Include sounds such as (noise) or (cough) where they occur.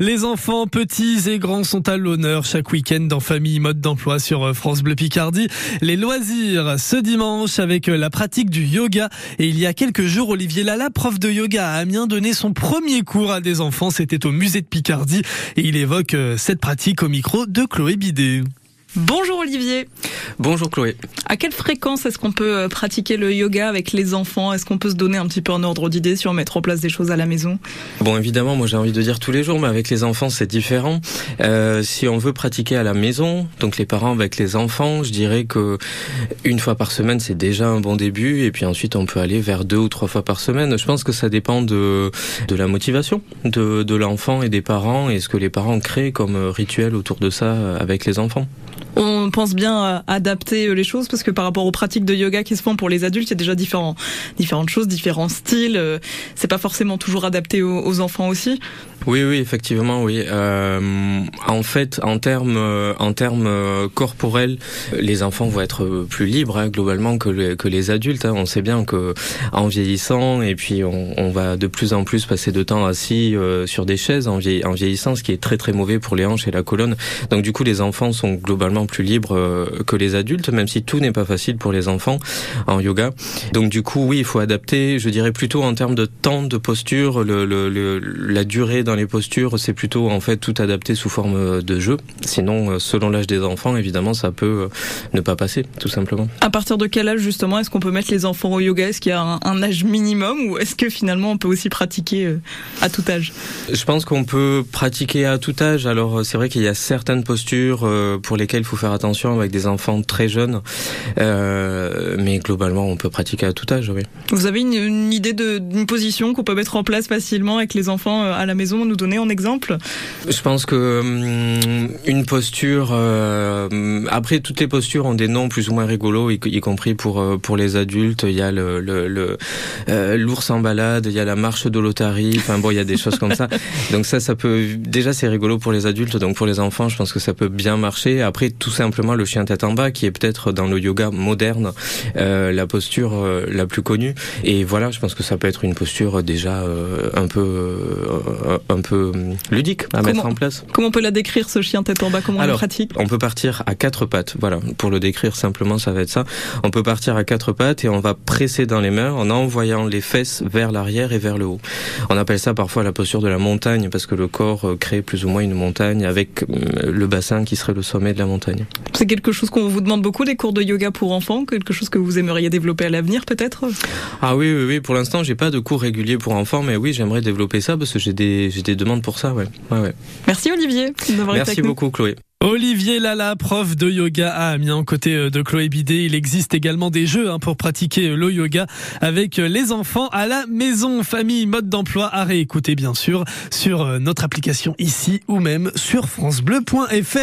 Les enfants petits et grands sont à l'honneur chaque week-end dans Famille Mode d'Emploi sur euh, France Bleu Picardie. Les loisirs ce dimanche avec euh, la pratique du yoga. Et il y a quelques jours, Olivier Lala, prof de yoga à Amiens, donnait son premier cours à des enfants. C'était au musée de Picardie et il évoque euh, cette pratique au micro de Chloé Bidet. Bonjour Olivier. Bonjour Chloé. À quelle fréquence est-ce qu'on peut euh, pratiquer le yoga avec les enfants? Est-ce qu'on peut se donner un petit peu un ordre d'idée sur mettre en place des choses à la maison? Bon, évidemment, moi j'ai envie de dire tous les jours, mais avec les enfants c'est différent. Euh, si on veut pratiquer à la maison, donc les parents avec les enfants, je dirais que une fois par semaine c'est déjà un bon début, et puis ensuite on peut aller vers deux ou trois fois par semaine. Je pense que ça dépend de de la motivation de, de l'enfant et des parents et ce que les parents créent comme rituel autour de ça avec les enfants on pense bien adapter euh, les choses parce que par rapport aux pratiques de yoga qui se font pour les adultes, il y a déjà différentes choses, différents styles. Euh, c'est pas forcément toujours adapté aux, enfants aussi. Oui, oui, effectivement, oui. Euh, en fait, en termes, en termes corporels, les enfants vont être plus libres hein, globalement que, les, adultes. Hein. On sait bien que en vieillissant, et puis on, on, va de plus en plus passer de temps assis sur des chaises en vieillissant, ce qui est très très mauvais pour les hanches et la colonne. Donc du coup, les enfants sont globalement plus libres euh, que les adultes, même si tout n'est pas facile pour les enfants en yoga. Donc du coup, oui, il faut adapter, je dirais plutôt en termes de temps de posture, le, le, la durée dans les postures, c'est plutôt en fait tout adapté sous forme de jeu. Sinon, euh, selon l'âge des enfants, évidemment, ça peut euh, ne pas passer, tout simplement. À partir de quel âge justement est-ce qu'on peut mettre les enfants au yoga? Est-ce qu'il y a un, un, âge minimum ou est-ce que finalement on peut aussi pratiquer à tout âge? Je pense qu'on peut pratiquer à tout âge. Alors c'est vrai qu'il y a certaines postures pour lesquelles il faut faire attention avec des enfants très jeunes, euh, mais globalement on peut pratiquer à tout âge. Oui. Vous avez une, une idée d'une position qu'on peut mettre en place facilement avec les enfants euh, à la maison, nous donner en exemple? Je pense que hum, une posture. Euh, après, toutes les postures ont des noms plus ou moins rigolos, y, y compris pour pour les adultes. Il y a le l'ours le, en balade, il y a la marche de l'otarie. Enfin bon, il y a des choses comme ça. (laughs) Donc ça, ça peut déjà c'est rigolo pour les adultes. Donc pour les enfants, je pense que ça peut bien marcher. Après, tout simplement le chien tête en bas, qui est peut-être dans le yoga moderne euh, la posture euh, la plus connue. Et voilà, je pense que ça peut être une posture déjà euh, un peu euh, un peu ludique à comment, mettre en place. Comment on peut la décrire ce chien tête en bas Comment Alors, on le pratique? On peut partir à quatre pattes. Voilà, pour le décrire simplement, ça va être ça. On peut partir à quatre pattes et on va presser dans les mains en envoyant les fesses vers l'arrière et vers le haut. On appelle ça parfois la posture de la montagne parce que le corps crée plus ou moins une montagne avec le bassin qui serait le sommet de la montagne. C'est quelque chose qu'on vous demande beaucoup des cours de yoga pour enfants, quelque chose que vous aimeriez développer à l'avenir peut-être? Ah oui, oui, oui. Pour l'instant, j'ai pas de cours réguliers pour enfants, mais oui, j'aimerais développer ça parce que j'ai des, j'ai des demandes pour ça. Ouais. Ouais, ouais. Merci Olivier d'avoir été Merci beaucoup Chloé. Olivier Lala, prof de yoga à Amiens, côté euh, de Chloé Bidet. Il existe également des jeux hein, pour pratiquer le yoga avec euh, les enfants à la maison. Famille, mode d'emploi à réécouter bien sûr sur euh, notre application ici ou même sur francebleu.fr.